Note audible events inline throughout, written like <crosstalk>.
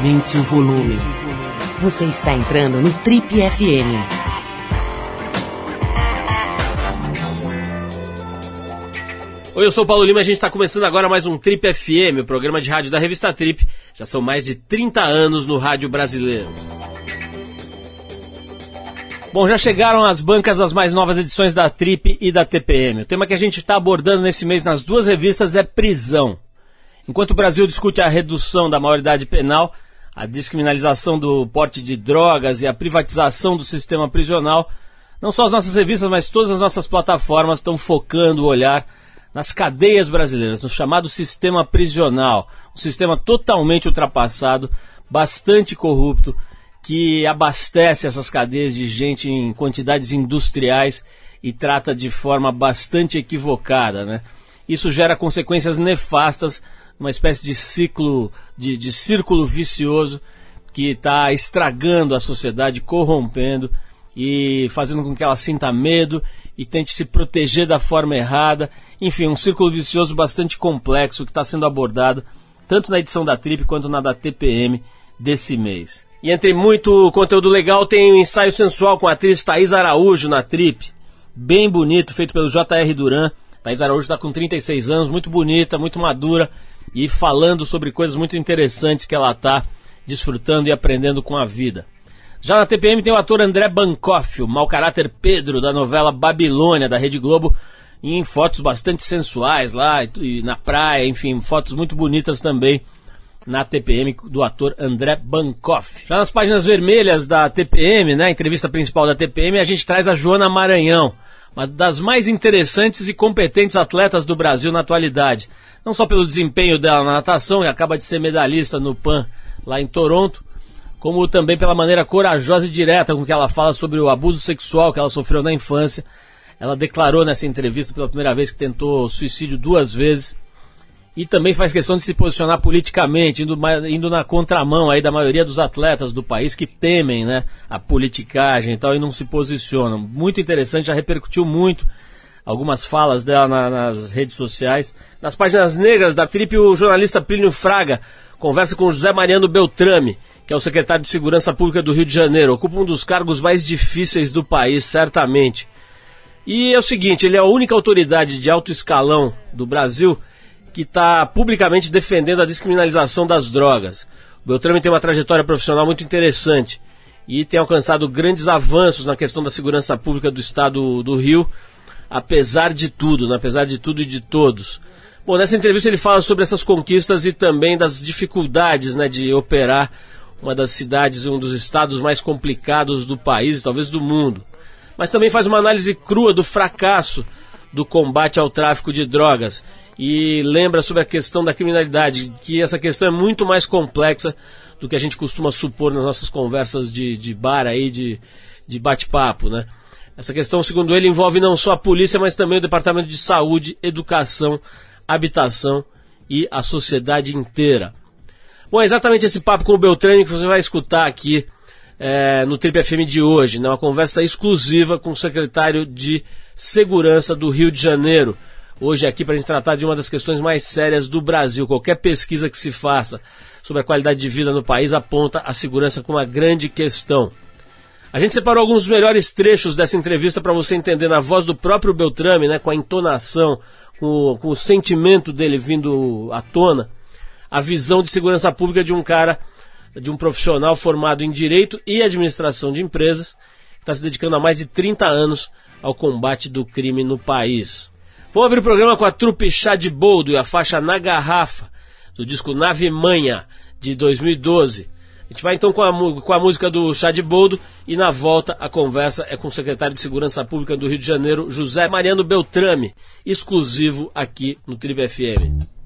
Aumente o volume. Você está entrando no Trip FM. Oi, eu sou o Paulo Lima e a gente está começando agora mais um Trip FM, o programa de rádio da revista Trip. Já são mais de 30 anos no rádio brasileiro. Bom, já chegaram as bancas as mais novas edições da Trip e da TPM. O tema que a gente está abordando nesse mês nas duas revistas é prisão. Enquanto o Brasil discute a redução da maioridade penal, a descriminalização do porte de drogas e a privatização do sistema prisional, não só as nossas revistas, mas todas as nossas plataformas estão focando o olhar nas cadeias brasileiras, no chamado sistema prisional, um sistema totalmente ultrapassado, bastante corrupto, que abastece essas cadeias de gente em quantidades industriais e trata de forma bastante equivocada, né? Isso gera consequências nefastas, uma espécie de ciclo, de, de círculo vicioso que está estragando a sociedade, corrompendo e fazendo com que ela sinta medo e tente se proteger da forma errada. Enfim, um círculo vicioso bastante complexo que está sendo abordado tanto na edição da Trip quanto na da TPM desse mês. E entre muito conteúdo legal tem o um ensaio sensual com a atriz Thaís Araújo na Trip. Bem bonito, feito pelo J.R. Duran. Thaís Araújo está com 36 anos, muito bonita, muito madura e falando sobre coisas muito interessantes que ela está desfrutando e aprendendo com a vida. Já na TPM tem o ator André Bancoff, o mau caráter Pedro da novela Babilônia da Rede Globo, em fotos bastante sensuais lá e na praia, enfim, fotos muito bonitas também na TPM do ator André Bancoff. Já nas páginas vermelhas da TPM, né, entrevista principal da TPM, a gente traz a Joana Maranhão, uma das mais interessantes e competentes atletas do Brasil na atualidade. Não só pelo desempenho dela na natação, que acaba de ser medalhista no PAN lá em Toronto, como também pela maneira corajosa e direta com que ela fala sobre o abuso sexual que ela sofreu na infância. Ela declarou nessa entrevista pela primeira vez que tentou suicídio duas vezes e também faz questão de se posicionar politicamente, indo, indo na contramão aí da maioria dos atletas do país que temem né, a politicagem e tal e não se posicionam. Muito interessante, já repercutiu muito algumas falas dela na, nas redes sociais. Nas páginas negras da Trip, o jornalista Plínio Fraga conversa com José Mariano Beltrame, que é o secretário de Segurança Pública do Rio de Janeiro. Ocupa um dos cargos mais difíceis do país, certamente. E é o seguinte, ele é a única autoridade de alto escalão do Brasil que está publicamente defendendo a descriminalização das drogas. O Beltrame tem uma trajetória profissional muito interessante e tem alcançado grandes avanços na questão da segurança pública do estado do Rio, apesar de tudo, né? apesar de tudo e de todos. Bom, nessa entrevista ele fala sobre essas conquistas e também das dificuldades né, de operar uma das cidades, um dos estados mais complicados do país, talvez do mundo. Mas também faz uma análise crua do fracasso do combate ao tráfico de drogas e lembra sobre a questão da criminalidade, que essa questão é muito mais complexa do que a gente costuma supor nas nossas conversas de, de bar aí, de, de bate-papo, né? Essa questão, segundo ele, envolve não só a polícia, mas também o Departamento de Saúde, Educação, Habitação e a sociedade inteira. Bom, é exatamente esse papo com o Beltrame que você vai escutar aqui é, no Trip FM de hoje, né? uma conversa exclusiva com o secretário de Segurança do Rio de Janeiro, hoje aqui para a gente tratar de uma das questões mais sérias do Brasil. Qualquer pesquisa que se faça sobre a qualidade de vida no país aponta a segurança como uma grande questão. A gente separou alguns melhores trechos dessa entrevista para você entender na voz do próprio Beltrame, né, com a entonação, com, com o sentimento dele vindo à tona, a visão de segurança pública de um cara, de um profissional formado em direito e administração de empresas, que está se dedicando há mais de 30 anos ao combate do crime no país. Vamos abrir o programa com a trupe Chá de Boldo e a faixa Na Garrafa, do disco Nave Manha, de 2012. A gente vai então com a, com a música do Chá de Boldo e na volta a conversa é com o secretário de Segurança Pública do Rio de Janeiro, José Mariano Beltrame, exclusivo aqui no Tribe FM.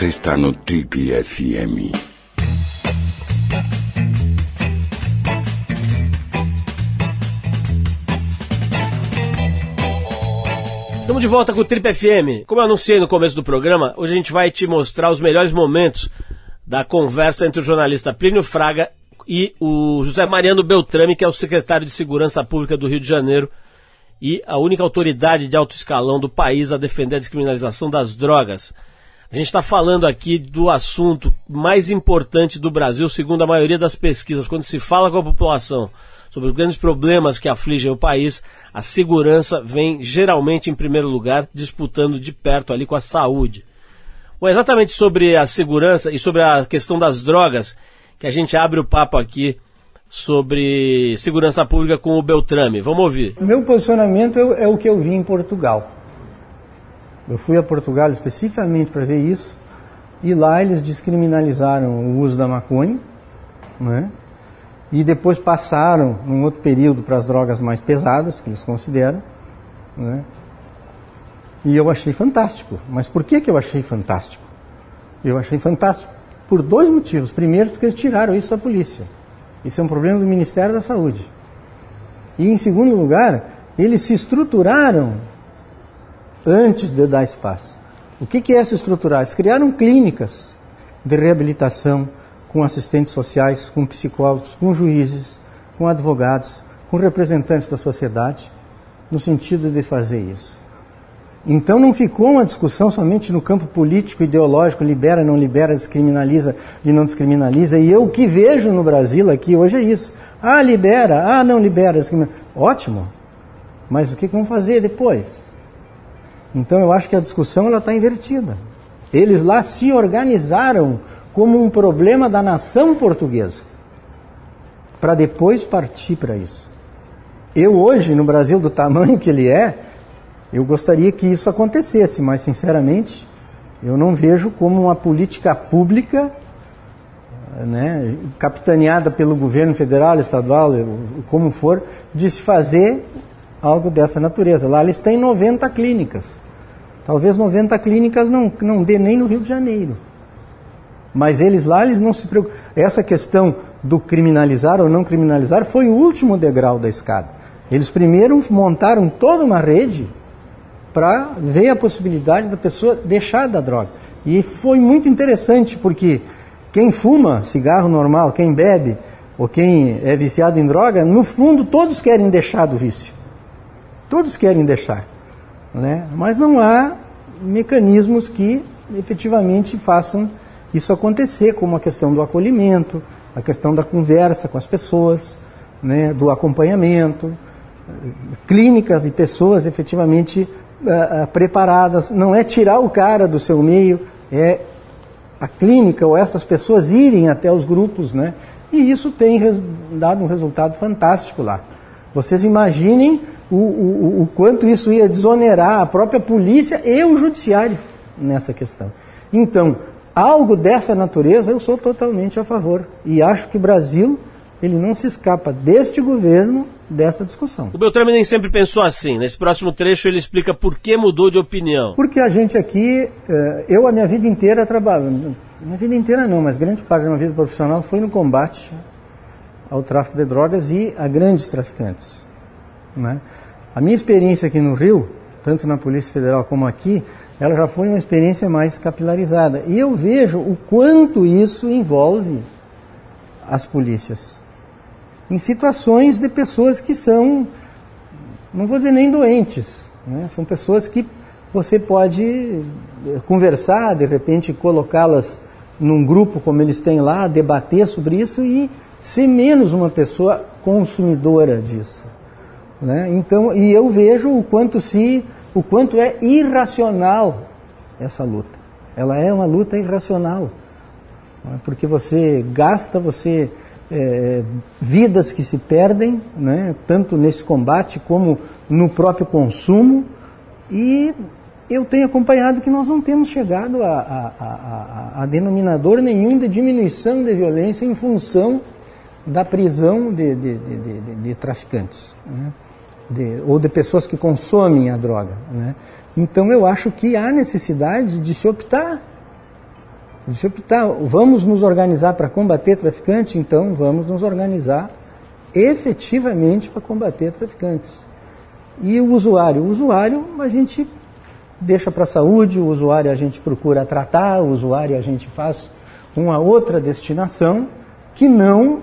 Você está no Trip FM. Estamos de volta com o Trip FM. Como eu anunciei no começo do programa, hoje a gente vai te mostrar os melhores momentos da conversa entre o jornalista Plínio Fraga e o José Mariano Beltrame, que é o secretário de Segurança Pública do Rio de Janeiro e a única autoridade de alto escalão do país a defender a descriminalização das drogas. A gente está falando aqui do assunto mais importante do Brasil, segundo a maioria das pesquisas. Quando se fala com a população sobre os grandes problemas que afligem o país, a segurança vem geralmente em primeiro lugar, disputando de perto ali com a saúde. Bom, exatamente sobre a segurança e sobre a questão das drogas, que a gente abre o papo aqui sobre segurança pública com o Beltrame. Vamos ouvir. Meu posicionamento é, é o que eu vi em Portugal. Eu fui a Portugal especificamente para ver isso, e lá eles descriminalizaram o uso da maconha, né? e depois passaram, num outro período, para as drogas mais pesadas, que eles consideram. Né? E eu achei fantástico. Mas por que, que eu achei fantástico? Eu achei fantástico por dois motivos. Primeiro, porque eles tiraram isso da polícia. Isso é um problema do Ministério da Saúde. E em segundo lugar, eles se estruturaram antes de dar espaço. O que, que é se estruturar? Eles criaram clínicas de reabilitação com assistentes sociais, com psicólogos, com juízes, com advogados, com representantes da sociedade, no sentido de fazer isso. Então não ficou uma discussão somente no campo político, ideológico, libera, não libera, descriminaliza e não descriminaliza. E eu o que vejo no Brasil aqui hoje é isso. Ah, libera, ah, não libera, descriminaliza. Ótimo. Mas o que vão fazer depois? Então eu acho que a discussão está invertida. Eles lá se organizaram como um problema da nação portuguesa, para depois partir para isso. Eu hoje, no Brasil do tamanho que ele é, eu gostaria que isso acontecesse, mas sinceramente eu não vejo como uma política pública, né, capitaneada pelo governo federal, estadual, como for, de se fazer algo dessa natureza. Lá eles têm 90 clínicas. Talvez 90 clínicas não, não dê nem no Rio de Janeiro. Mas eles lá, eles não se preocupam. Essa questão do criminalizar ou não criminalizar foi o último degrau da escada. Eles primeiro montaram toda uma rede para ver a possibilidade da pessoa deixar da droga. E foi muito interessante porque quem fuma cigarro normal, quem bebe ou quem é viciado em droga, no fundo todos querem deixar do vício. Todos querem deixar. Né? Mas não há mecanismos que efetivamente façam isso acontecer, como a questão do acolhimento, a questão da conversa com as pessoas, né, do acompanhamento, clínicas e pessoas efetivamente uh, uh, preparadas. Não é tirar o cara do seu meio, é a clínica ou essas pessoas irem até os grupos, né? E isso tem dado um resultado fantástico lá. Vocês imaginem o, o, o quanto isso ia desonerar a própria polícia e o judiciário nessa questão. Então, algo dessa natureza eu sou totalmente a favor. E acho que o Brasil ele não se escapa deste governo dessa discussão. O Beltrame nem sempre pensou assim. Nesse próximo trecho ele explica por que mudou de opinião. Porque a gente aqui, eh, eu a minha vida inteira trabalho, minha vida inteira não, mas grande parte da minha vida profissional foi no combate ao tráfico de drogas e a grandes traficantes. Né? A minha experiência aqui no Rio, tanto na Polícia Federal como aqui, ela já foi uma experiência mais capilarizada. E eu vejo o quanto isso envolve as polícias em situações de pessoas que são, não vou dizer nem doentes, né? são pessoas que você pode eh, conversar, de repente colocá-las num grupo como eles têm lá, debater sobre isso e ser menos uma pessoa consumidora disso. Né? Então, e eu vejo o quanto se, o quanto é irracional essa luta. Ela é uma luta irracional, né? porque você gasta, você é, vidas que se perdem, né, tanto nesse combate como no próprio consumo. E eu tenho acompanhado que nós não temos chegado a, a, a, a denominador nenhum de diminuição de violência em função da prisão de, de, de, de traficantes. Né, ou de pessoas que consomem a droga. Né. Então eu acho que há necessidade de se optar Disse, tá, vamos nos organizar para combater traficantes? Então vamos nos organizar efetivamente para combater traficantes. E o usuário? O usuário a gente deixa para a saúde, o usuário a gente procura tratar, o usuário a gente faz uma outra destinação que não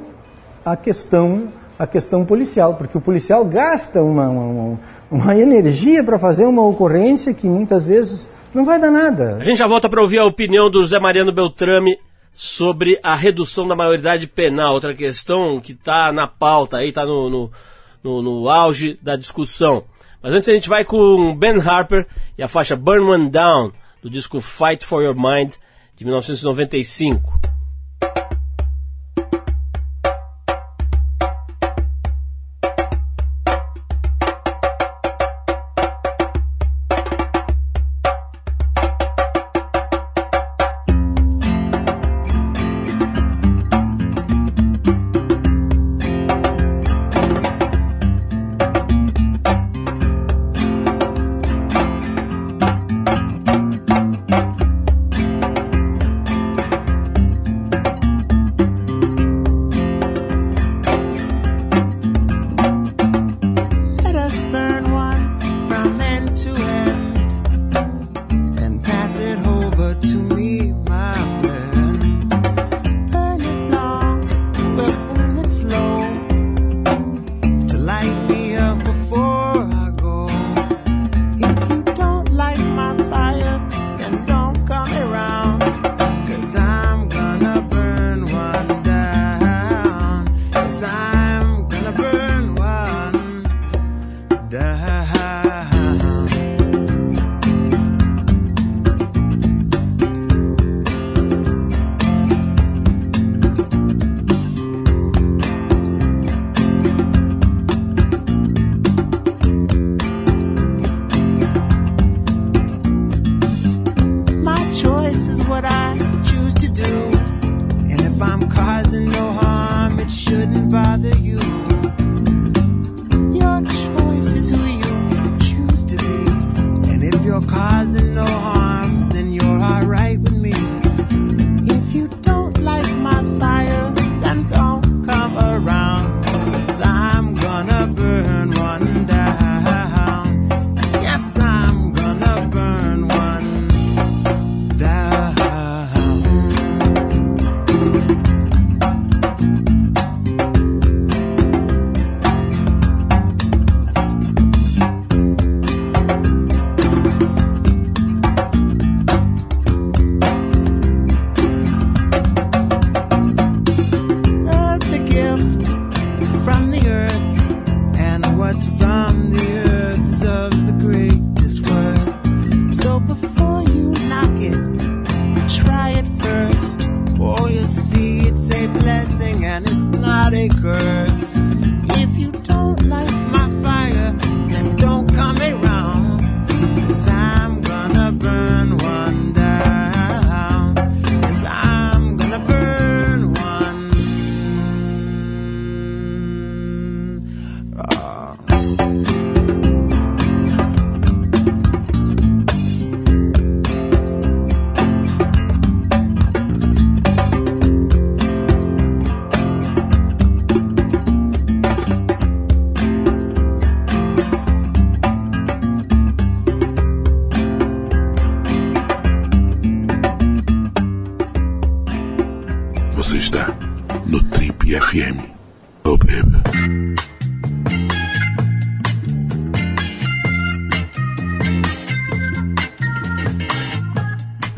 a questão a questão policial, porque o policial gasta uma, uma, uma energia para fazer uma ocorrência que muitas vezes não vai dar nada. A gente já volta para ouvir a opinião do Zé Mariano Beltrame sobre a redução da maioridade penal, outra questão que está na pauta, aí está no, no, no, no, auge da discussão. Mas antes a gente vai com Ben Harper e a faixa Burn One Down, do disco Fight for Your Mind, de 1995.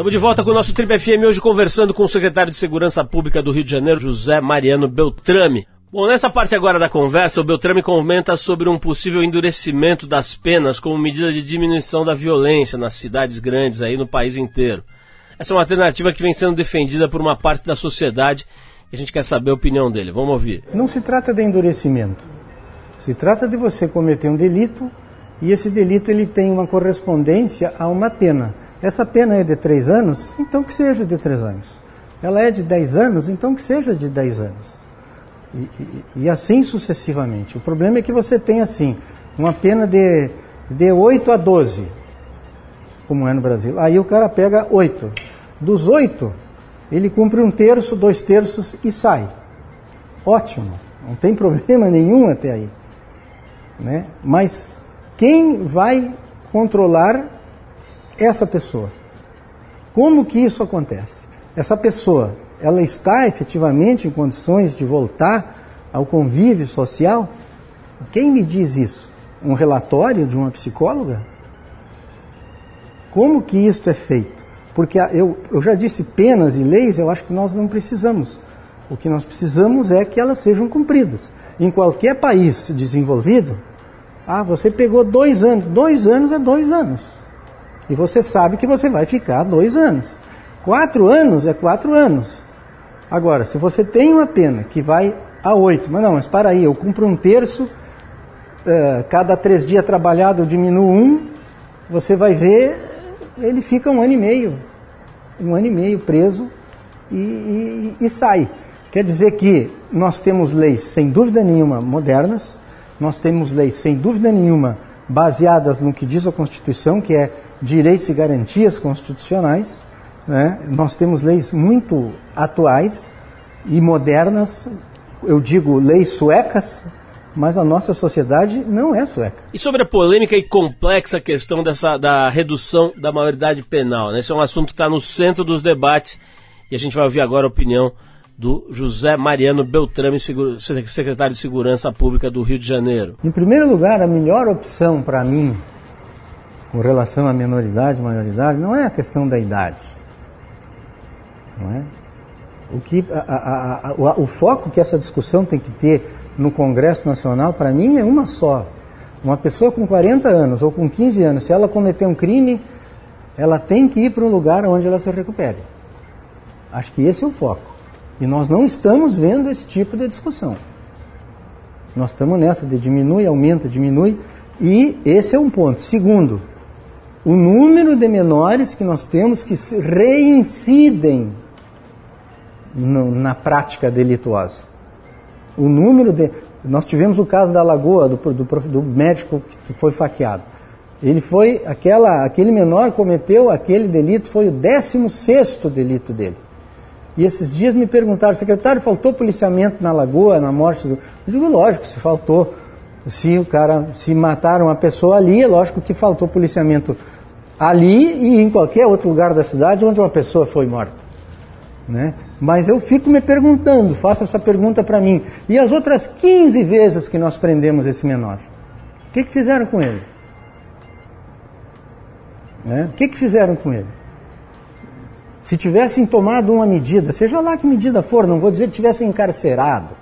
Estamos de volta com o nosso Trip FM hoje conversando com o secretário de Segurança Pública do Rio de Janeiro, José Mariano Beltrame. Bom, nessa parte agora da conversa, o Beltrame comenta sobre um possível endurecimento das penas como medida de diminuição da violência nas cidades grandes aí no país inteiro. Essa é uma alternativa que vem sendo defendida por uma parte da sociedade e a gente quer saber a opinião dele. Vamos ouvir. Não se trata de endurecimento. Se trata de você cometer um delito e esse delito ele tem uma correspondência a uma pena. Essa pena é de três anos, então que seja de três anos. Ela é de dez anos, então que seja de dez anos. E, e- e assim sucessivamente. O problema é que você tem assim, uma pena de, de 8 a 12, como é no Brasil. Aí o cara pega 8. Dos 8, ele cumpre um terço, dois terços e sai. Ótimo, não tem <laughs> problema nenhum até aí. Né? Mas quem vai controlar essa pessoa? Como que isso acontece? Essa pessoa, ela está efetivamente em condições de voltar ao convívio social? Quem me diz isso? Um relatório de uma psicóloga? Como que isto é feito? Porque eu, eu já disse penas e leis, eu acho que nós não precisamos. O que nós precisamos é que elas sejam cumpridas. Em qualquer país desenvolvido, ah, você pegou dois anos. Dois anos é dois anos. E você sabe que você vai ficar dois anos. Quatro anos é quatro anos. Agora, se você tem uma pena que vai a oito, mas não, mas para aí, eu cumpro um terço, eh, cada três dias trabalhado eu diminuo um, você vai ver, ele fica um ano e meio, um ano e meio preso e, e- e sai. Quer dizer que nós temos leis, sem dúvida nenhuma, modernas, nós temos leis, sem dúvida nenhuma, baseadas no que diz a Constituição, que é direitos e garantias constitucionais. né? Nós temos leis muito atuais e modernas, eu digo leis suecas, mas a nossa sociedade não é sueca. E sobre a polêmica e complexa questão dessa, da redução da maioridade penal, né? Esse é um assunto que está no centro dos debates e a gente vai ouvir agora a opinião do José Mariano Beltrame, secretário de Segurança Pública do Rio de Janeiro. Em primeiro lugar, a melhor opção para mim, com relação à menoridade e maioridade, não é a questão da idade. Não é? O, que, a- a- a- o foco que essa discussão tem que ter no Congresso Nacional, para mim, é uma só. Uma pessoa com 40 anos ou com 15 anos, se ela cometer um crime, ela tem que ir para um lugar onde ela se recupere. Acho que esse é o foco. E nós não estamos vendo esse tipo de discussão. Nós estamos nessa de diminui, aumenta, diminui. E esse é um ponto. Segundo, o número de menores que nós temos que reincidem no- na prática delituosa. O número de. Nós tivemos o caso da Lagoa, do, do, do médico que foi faqueado. Ele foi. Aquela, aquele menor cometeu aquele delito, foi o 16 delito dele. E esses dias me perguntaram, secretário, faltou policiamento na Lagoa, na morte do. Eu digo, lógico, se faltou. Se o cara, se mataram uma pessoa ali, é lógico que faltou policiamento ali e em qualquer outro lugar da cidade onde uma pessoa foi morta. Né? Mas eu fico me perguntando, faça essa pergunta para mim. E as outras 15 vezes que nós prendemos esse menor? O que, que fizeram com ele? Né? O que, que fizeram com ele? Se tivessem tomado uma medida, seja lá que medida for, não vou dizer que tivessem encarcerado,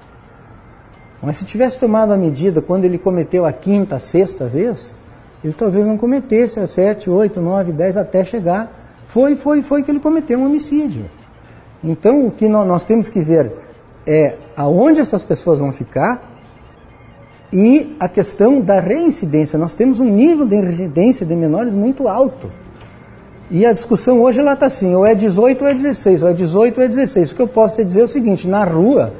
mas se tivesse tomado a medida quando ele cometeu a quinta, a sexta vez, ele talvez não cometesse a sete, oito, nove, dez até chegar. Foi, foi, foi que ele cometeu um homicídio. Então, o que nó- nós temos que ver, é aonde essas pessoas vão ficar e a questão da reincidência. Nós temos um nível de reincidência de menores muito alto. E a discussão hoje ela está assim, ou é 18 ou é 16, ou é 18 ou é 16. O que eu posso te dizer é o seguinte, na rua,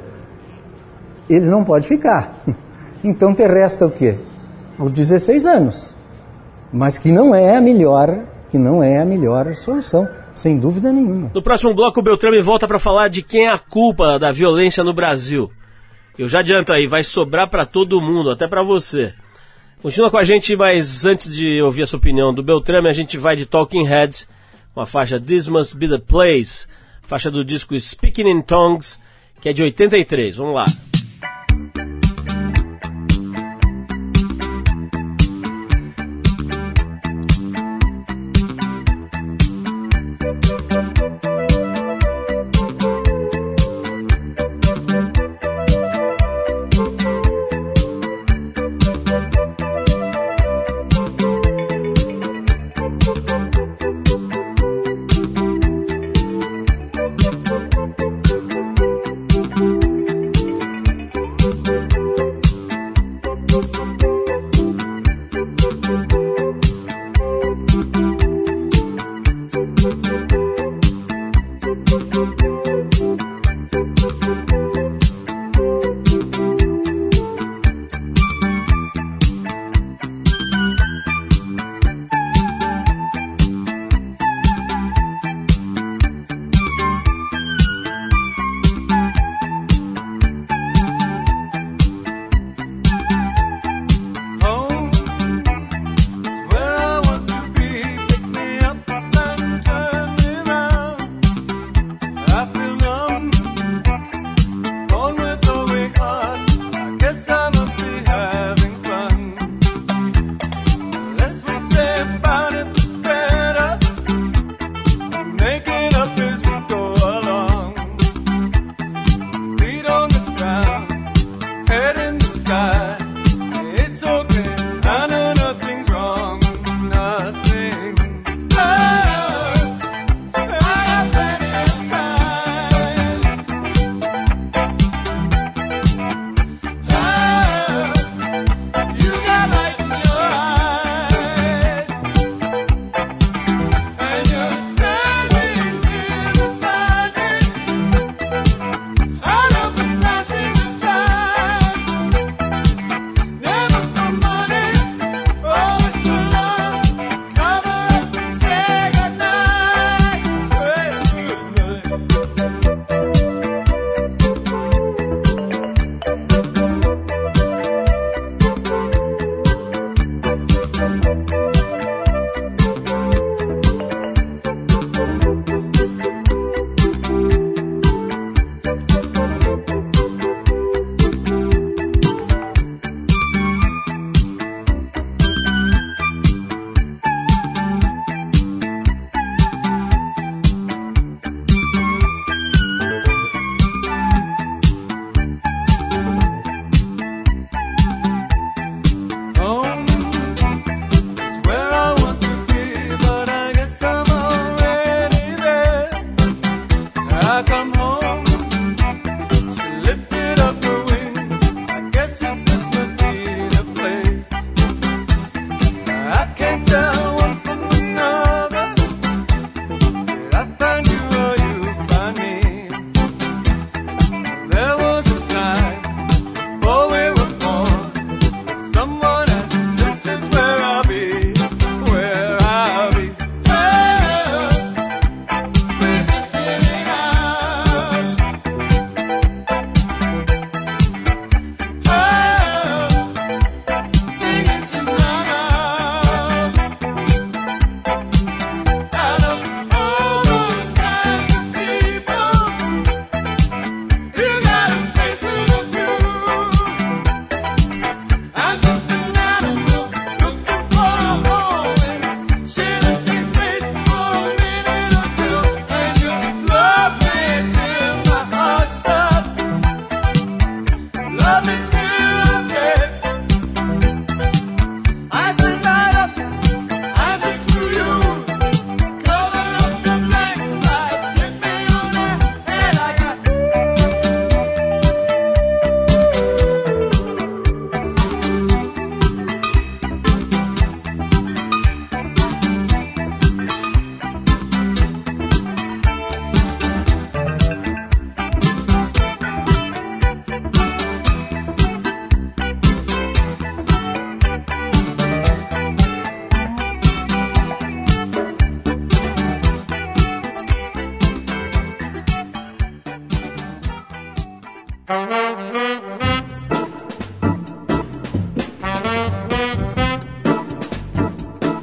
eles não podem ficar. <laughs> Então te resta o quê? Os 16 anos. Mas que não é a melhor, que não é a melhor solução, sem dúvida nenhuma. No próximo bloco, o Beltrame volta para falar de quem é a culpa da violência no Brasil. Eu já adianto aí, vai sobrar para todo mundo, até para você. Continua com a gente, mas antes de ouvir a sua opinião do Beltrame, a gente vai de Talking Heads com a faixa This Must Be the Place, faixa do disco Speaking in Tongues, que é de 83. Vamos lá.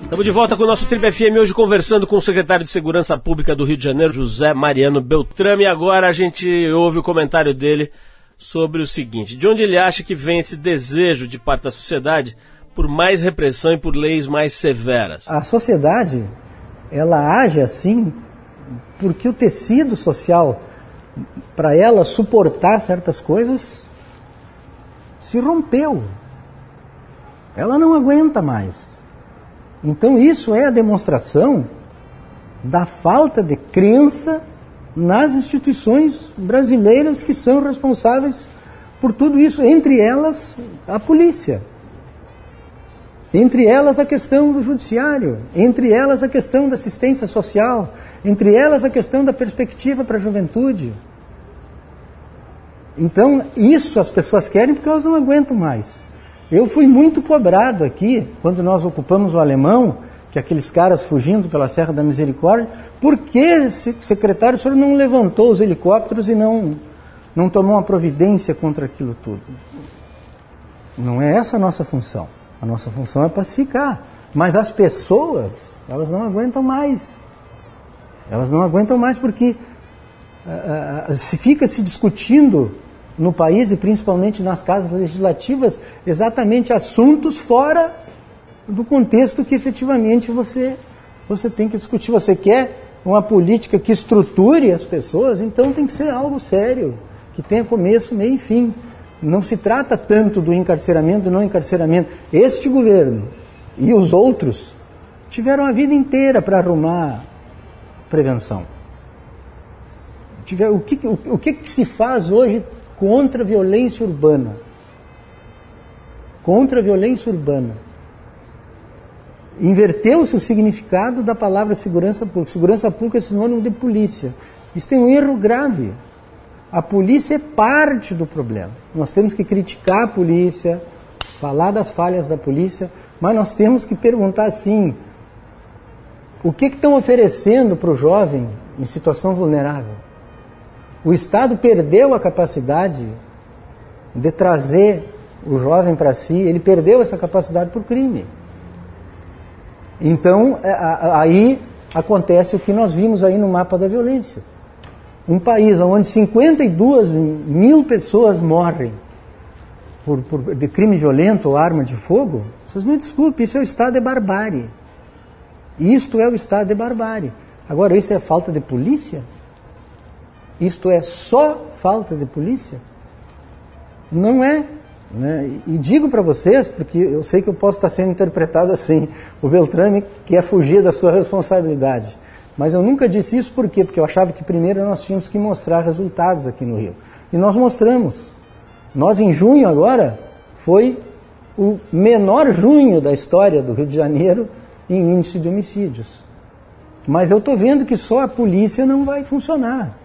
Estamos de volta com o nosso Trip FM hoje conversando com o secretário de Segurança Pública do Rio de Janeiro, José Mariano Beltrame. E agora a gente ouve o comentário dele sobre o seguinte: de onde ele acha que vem esse desejo de parte da sociedade por mais repressão e por leis mais severas? A sociedade, ela age assim porque o tecido social, para ela suportar certas coisas, se rompeu. Ela não aguenta mais. Então, isso é a demonstração da falta de crença nas instituições brasileiras que são responsáveis por tudo isso, entre elas a polícia, entre elas a questão do judiciário, entre elas a questão da assistência social, entre elas a questão da perspectiva para a juventude. Então, isso as pessoas querem porque elas não aguentam mais. Eu fui muito cobrado aqui, quando nós ocupamos o alemão, que aqueles caras fugindo pela Serra da Misericórdia, por que, secretário, o senhor não levantou os helicópteros e não, não tomou uma providência contra aquilo tudo? Não é essa a nossa função. A nossa função é pacificar. Mas as pessoas, elas não aguentam mais. Elas não aguentam mais porque uh, uh, se fica se discutindo no país e principalmente nas casas legislativas exatamente assuntos fora do contexto que efetivamente você, você tem que discutir. Você quer uma política que estruture as pessoas, então tem que ser algo sério, que tenha começo, meio e fim. Não se trata tanto do encarceramento, do não encarceramento. Este governo e os outros tiveram a vida inteira para arrumar prevenção. O que, o, o que, que se faz hoje contra a violência urbana. Contra a violência urbana. Inverteu-se o significado da palavra segurança pública. Segurança pública é sinônimo de polícia. Isso tem um erro grave. A polícia é parte do problema. Nós temos que criticar a polícia, falar das falhas da polícia, mas nós temos que perguntar assim: o que, que estão oferecendo para o jovem em situação vulnerável? O Estado perdeu a capacidade de trazer o jovem para si, ele perdeu essa capacidade por crime. Então, é, aí acontece o que nós vimos aí no mapa da violência. Um país onde 52 mil pessoas morrem por, por, de crime violento ou arma de fogo, vocês me desculpem, isso é o estado de barbárie. Isto é o estado de barbárie. Agora, isso é falta de polícia? Isto é só falta de polícia? Não é. Né? E digo para vocês, porque eu sei que eu posso estar sendo interpretado assim, o Beltrame quer fugir da sua responsabilidade. Mas eu nunca disse isso por quê? Porque eu achava que primeiro nós tínhamos que mostrar resultados aqui no Rio. E nós mostramos. Nós, em junho agora, foi o menor junho da história do Rio de Janeiro em índice de homicídios. Mas eu estou vendo que só a polícia não vai funcionar.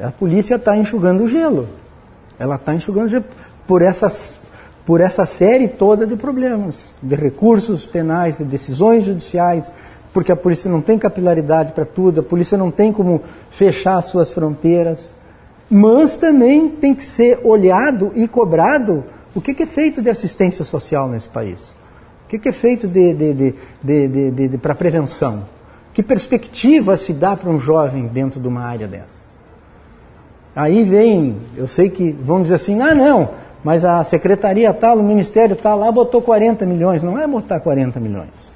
A polícia está enxugando o gelo. Ela está enxugando o gelo por, essas, por essa série toda de problemas, de recursos penais, de decisões judiciais, porque a polícia não tem capilaridade para tudo, a polícia não tem como fechar suas fronteiras. Mas também tem que ser olhado e cobrado o que, que é feito de assistência social nesse país. O que, que é feito de, de, de, de para prevenção. Que perspectiva se dá para um jovem dentro de uma área dessa? Aí vem, eu sei que vão dizer assim, ah não, mas a secretaria tal, o ministério tal lá botou 40 milhões. Não é botar 40 milhões.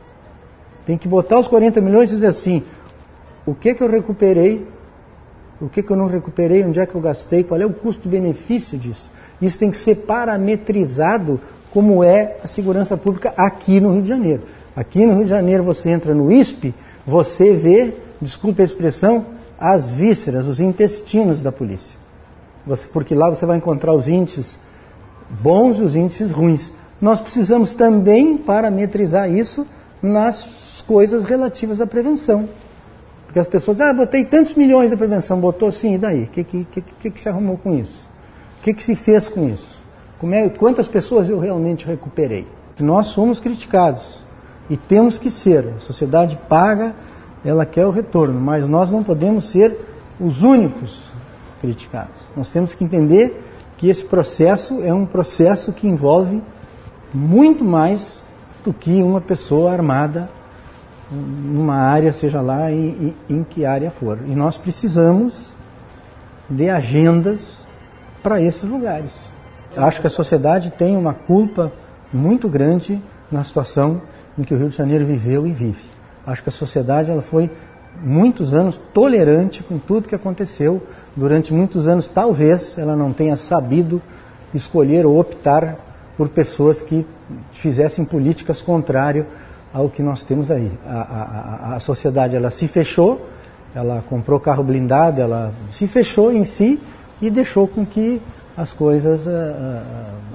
Tem que botar os 40 milhões e dizer assim, o que que eu recuperei, o que que eu não recuperei, onde é que eu gastei, qual é o custo-benefício disso. Isso tem que ser parametrizado como é a segurança pública aqui no Rio de Janeiro. Aqui no Rio de Janeiro você entra no ISP, você vê, desculpe a expressão, as vísceras, os intestinos da polícia. Porque lá você vai encontrar os índices bons e os índices ruins. Nós precisamos também parametrizar isso nas coisas relativas à prevenção. Porque as pessoas, ah, botei tantos milhões de prevenção, botou sim, e daí? O que, que, que, que, se arrumou com isso? O que, que se fez com isso? É, quantas pessoas eu realmente recuperei? Nós somos criticados e temos que ser. A sociedade paga ela quer o retorno, mas nós não podemos ser os únicos criticados. Nós temos que entender que esse processo é um processo que envolve muito mais do que uma pessoa armada numa área, seja lá em, em, em que área for. E nós precisamos de agendas para esses lugares. Acho que a sociedade tem uma culpa muito grande na situação em que o Rio de Janeiro viveu e vive. Acho que a sociedade ela foi muitos anos tolerante com tudo que aconteceu. Durante muitos anos, talvez ela não tenha sabido escolher ou optar por pessoas que fizessem políticas contrárias ao que nós temos aí. A, a, a, sociedade ela se fechou, ela comprou carro blindado, ela se fechou em si e deixou com que as coisas uh,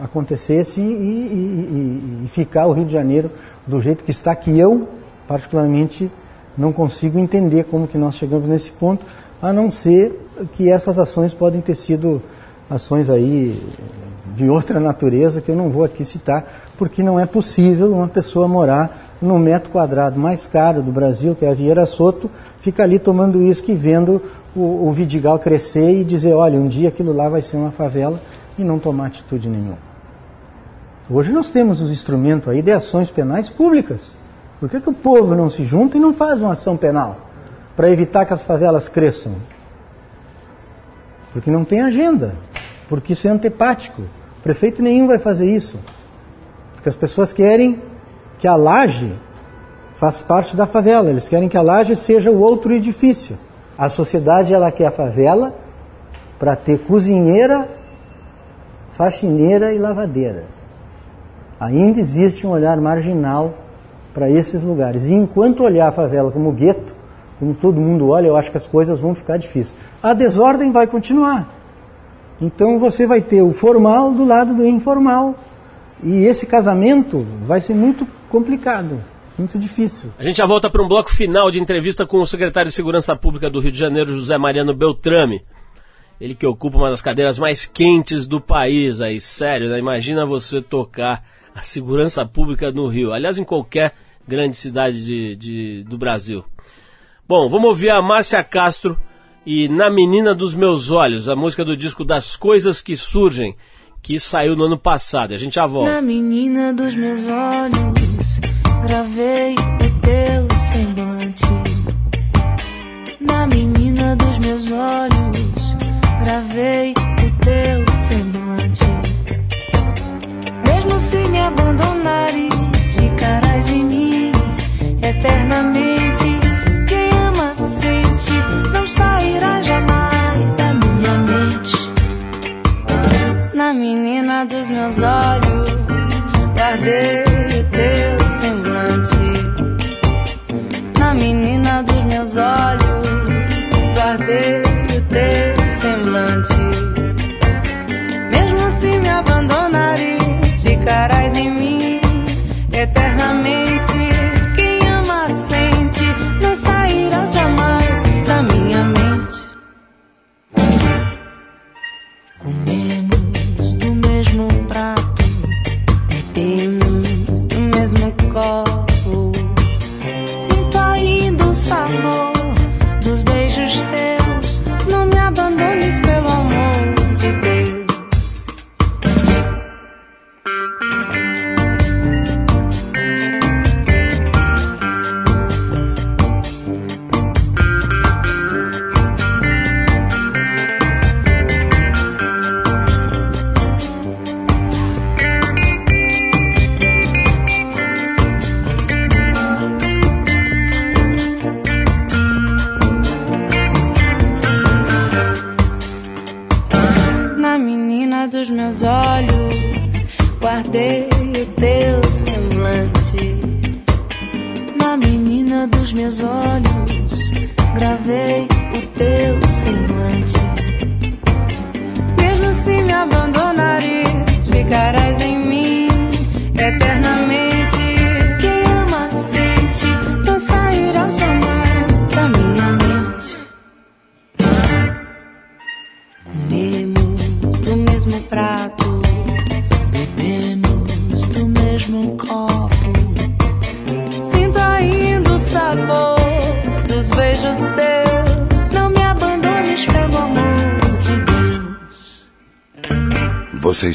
acontecessem e, e, e, e, ficar o Rio de Janeiro do jeito que está, que eu particularmente não consigo entender como que nós chegamos nesse ponto, a não ser que essas ações podem ter sido ações aí de outra natureza que eu não vou aqui citar, porque não é possível uma pessoa morar no metro quadrado mais caro do Brasil, que é a Vieira Soto, fica ali tomando uísque e vendo o, o Vidigal crescer e dizer, olha, um dia aquilo lá vai ser uma favela e não tomar atitude nenhuma. Hoje nós temos os instrumentos aí de ações penais públicas. Por que, que o povo não se junta e não faz uma ação penal para evitar que as favelas cresçam? Porque não tem agenda, porque isso é antepático. Prefeito nenhum vai fazer isso. Porque as pessoas querem que a laje faz parte da favela, eles querem que a laje seja o outro edifício. A sociedade ela quer a favela para ter cozinheira, faxineira e lavadeira. Ainda existe um olhar marginal para esses lugares. E enquanto olhar a favela como gueto, como todo mundo olha, eu acho que as coisas vão ficar difíceis. A desordem vai continuar. Então você vai ter o formal do lado do informal. E esse casamento vai ser muito complicado, muito difícil. A gente já volta para um bloco final de entrevista com o secretário de Segurança Pública do Rio de Janeiro, José Mariano Beltrame. Ele que ocupa uma das cadeiras mais quentes do país aí, sério, né? Imagina você tocar a segurança pública no Rio. Aliás, em qualquer grande cidade de, de, do Brasil. Bom, vamos ouvir a Márcia Castro e Na Menina dos Meus Olhos, a música do disco Das Coisas que Surgem, que saiu no ano passado. A gente já volta. Na menina dos meus olhos, gravei o teu semblante. Na menina dos meus olhos, gravei o teu eternamente. Quem ama sente, não sairá jamais da minha mente. Na menina dos meus olhos, guardei o teu semblante. Na menina dos meus olhos, guardei o teu semblante. Mesmo se me abandonares, ficarás em mim eternamente. Sairás jamais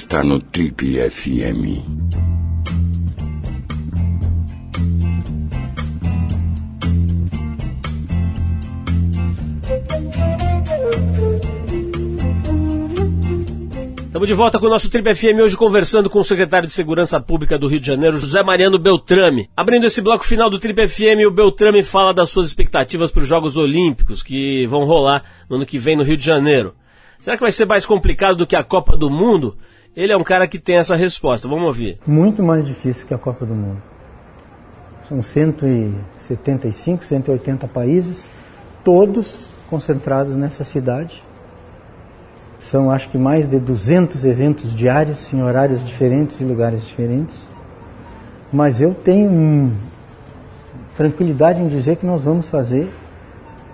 está no Trip FM. Estamos de volta com o nosso Trip FM hoje conversando com o secretário de Segurança Pública do Rio de Janeiro, José Mariano Beltrame. Abrindo esse bloco final do Trip FM, o Beltrame fala das suas expectativas para os Jogos Olímpicos que vão rolar no ano que vem no Rio de Janeiro. Será que vai ser mais complicado do que a Copa do Mundo? Ele é um cara que tem essa resposta. Vamos ouvir. Muito mais difícil que a Copa do Mundo. São 175, 180 países, todos concentrados nessa cidade. São acho que mais de 200 eventos diários em horários diferentes e lugares diferentes. Mas eu tenho tranquilidade em dizer que nós vamos fazer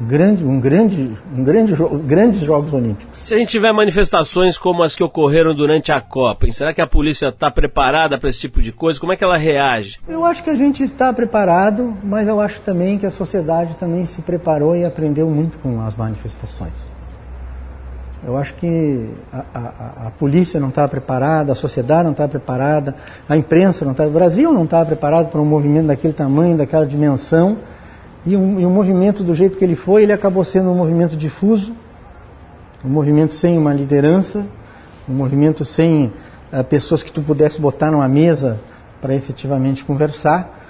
grande, um grande, um grande, jo- grandes Jogos Olímpicos. Se a gente tiver manifestações como as que ocorreram durante a Copa, hein, será que a polícia está preparada para esse tipo de coisa? Como é que ela reage? Eu acho que a gente está preparado, mas eu acho também que a sociedade também se preparou e aprendeu muito com as manifestações. Eu acho que a, a- a polícia não está preparada, a sociedade não está preparada, a imprensa não está. O Brasil não está preparado para um movimento daquele tamanho, daquela dimensão. E um movimento do jeito que ele foi, ele acabou sendo um movimento difuso, um movimento sem uma liderança, um movimento sem ah, pessoas que tu pudesse botar numa mesa para efetivamente conversar.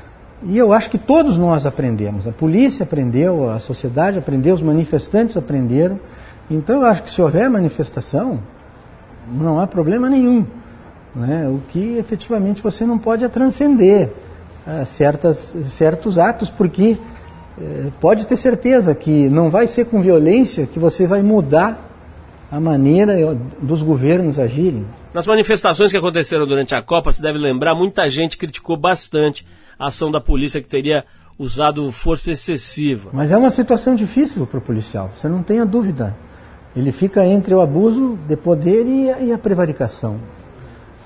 E eu acho que todos nós aprendemos. A polícia aprendeu, a sociedade aprendeu, os manifestantes aprenderam. Então eu acho que se houver manifestação, não há problema nenhum. né? O que efetivamente você não pode é transcender ah, certas, certos atos, porque pode ter certeza que não vai ser com violência que você vai mudar a maneira eh, dos governos agirem. Nas manifestações que aconteceram durante a Copa, se deve lembrar, muita gente criticou bastante a ação da polícia que teria usado força excessiva. Mas é uma situação difícil para o policial, você não tenha dúvida. Ele fica entre o abuso de poder e a, e a prevaricação.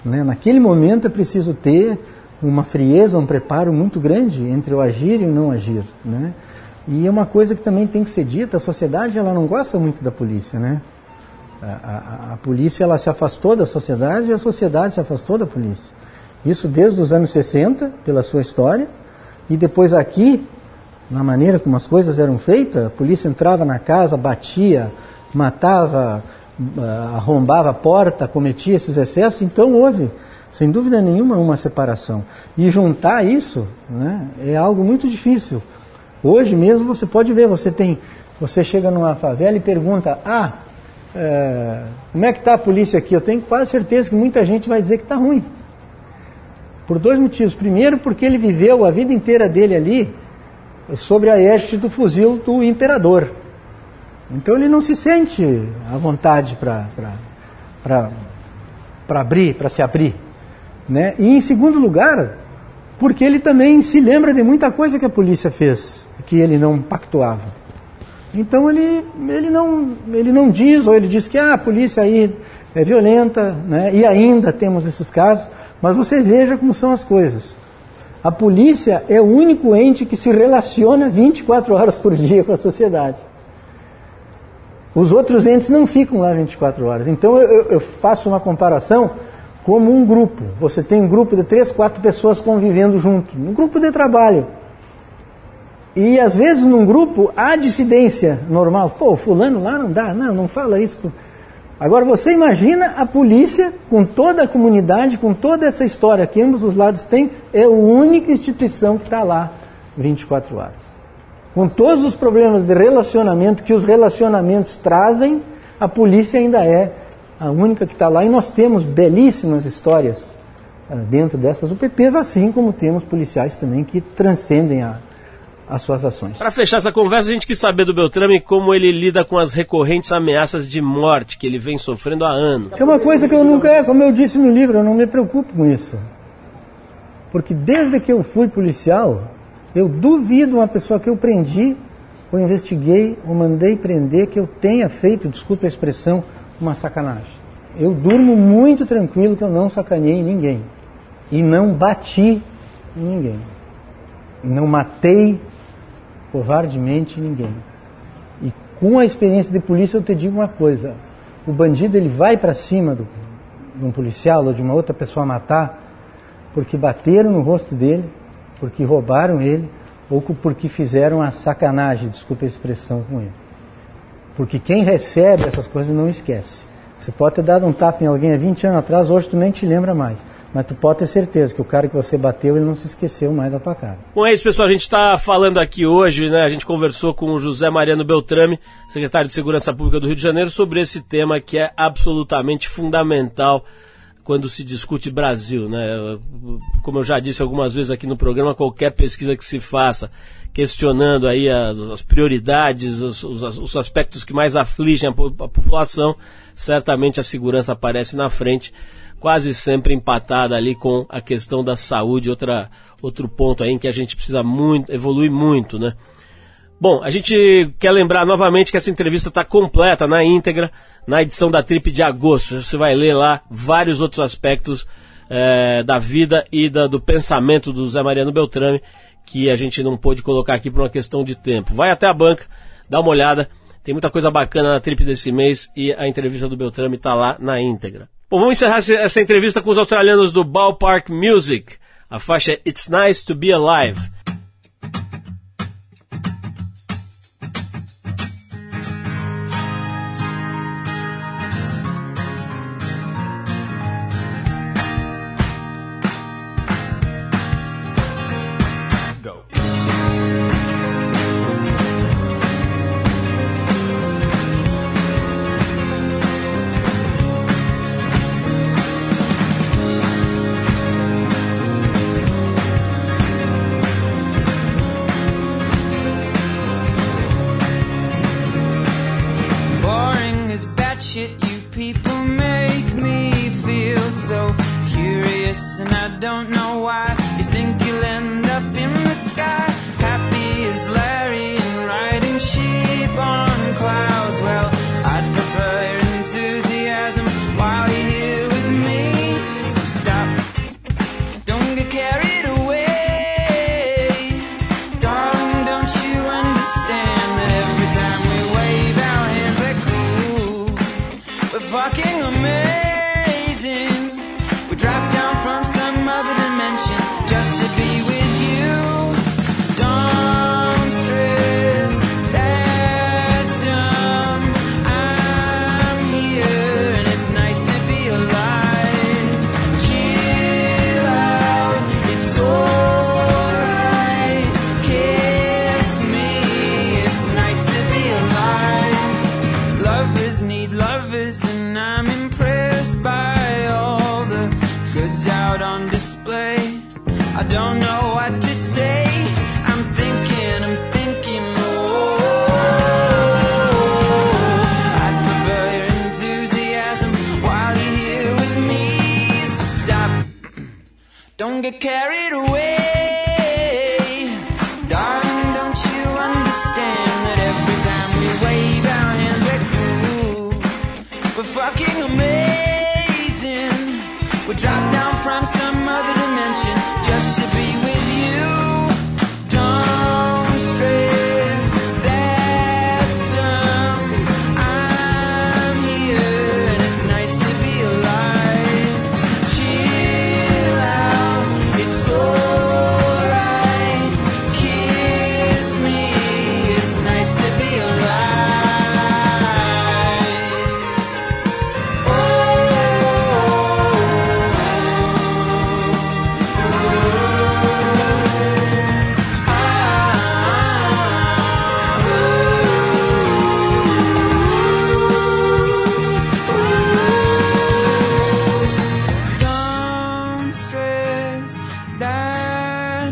né? Naquele momento é preciso ter uma frieza, um preparo muito grande entre o agir e o não agir. Né? E é uma coisa que também tem que ser dita, a sociedade ela não gosta muito da polícia. Né? A, a- a polícia ela se afastou da sociedade e a sociedade se afastou da polícia. Isso desde os anos 60, pela sua história, e depois aqui, na maneira como as coisas eram feitas, a polícia entrava na casa, batia, matava, ah, arrombava a porta, cometia esses excessos, então houve, sem dúvida nenhuma, uma separação. E juntar isso né, é algo muito difícil. Hoje mesmo você pode ver, você tem, você chega numa favela e pergunta, ah, é, como é que está a polícia aqui? Eu tenho quase certeza que muita gente vai dizer que está ruim. Por dois motivos. Primeiro, porque ele viveu a vida inteira dele ali sobre a haste do fuzil do imperador. Então ele não se sente à vontade para abrir, para se abrir. Né? E em segundo lugar, porque ele também se lembra de muita coisa que a polícia fez, que ele não pactuava. Então ele, ele, não, ele não diz, ou ele diz que ah, a polícia aí é violenta, né? e ainda temos esses casos, mas você veja como são as coisas. A polícia é o único ente que se relaciona 24 horas por dia com a sociedade. Os outros entes não ficam lá 24 horas. Então eu, eu- faço uma comparação como um grupo. Você tem um grupo de três, quatro pessoas convivendo junto, um grupo de trabalho. E às vezes num grupo há dissidência normal. Pô, fulano lá não dá, não, não fala isso. Agora você imagina a polícia com toda a comunidade, com toda essa história que ambos os lados têm, é a única instituição que está lá 24 horas. Com todos os problemas de relacionamento que os relacionamentos trazem, a polícia ainda é a única que está lá. E nós temos belíssimas histórias ah, dentro dessas UPPs, assim como temos policiais também que transcendem a, as suas ações. Para fechar essa conversa, a gente quis saber do Beltrame como ele lida com as recorrentes ameaças de morte que ele vem sofrendo há anos. É uma coisa que eu nunca, é, como eu disse no livro, eu não me preocupo com isso. Porque desde que eu fui policial, eu duvido uma pessoa que eu prendi, ou investiguei, ou mandei prender, que eu tenha feito, desculpe a expressão, uma sacanagem. Eu durmo muito tranquilo que eu não sacaneei ninguém. E não bati em ninguém. Não matei covardemente ninguém. E com a experiência de polícia eu te digo uma coisa, o bandido ele vai para cima do, de um policial ou de uma outra pessoa matar porque bateram no rosto dele, porque roubaram ele ou porque fizeram a sacanagem, desculpa a expressão com ele. Porque quem recebe essas coisas não esquece. Você pode ter dado um tapa em alguém há 20 anos atrás, hoje tu nem te lembra mais. Mas tu pode ter certeza que o cara que você bateu, ele não se esqueceu mais da tua cara. Bom, é isso, pessoal. A gente está falando aqui hoje, né? A gente conversou com o José Mariano Beltrame, secretário de Segurança Pública do Rio de Janeiro, sobre esse tema que é absolutamente fundamental quando se discute Brasil, né? Como eu já disse algumas vezes aqui no programa, qualquer pesquisa que se faça questionando aí as, as prioridades, os, os- os aspectos que mais afligem a, a população, certamente a segurança aparece na frente, quase sempre empatada ali com a questão da saúde, outra, outro ponto aí em que a gente precisa muito, evoluir muito, né? Bom, a gente quer lembrar novamente que essa entrevista está completa na íntegra na edição da Trip de agosto. Você vai ler lá vários outros aspectos eh, da vida e da- do pensamento do Zé Mariano Beltrame que a gente não pôde colocar aqui por uma questão de tempo. Vai até a banca, dá uma olhada. Tem muita coisa bacana na Trip desse mês e a entrevista do Beltrame está lá na íntegra. Bom, vamos encerrar essa entrevista com os australianos do Ballpark Music. A faixa é It's Nice to Be Alive.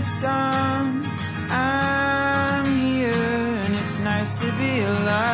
That's dumb. I'm here and it's nice to be alive.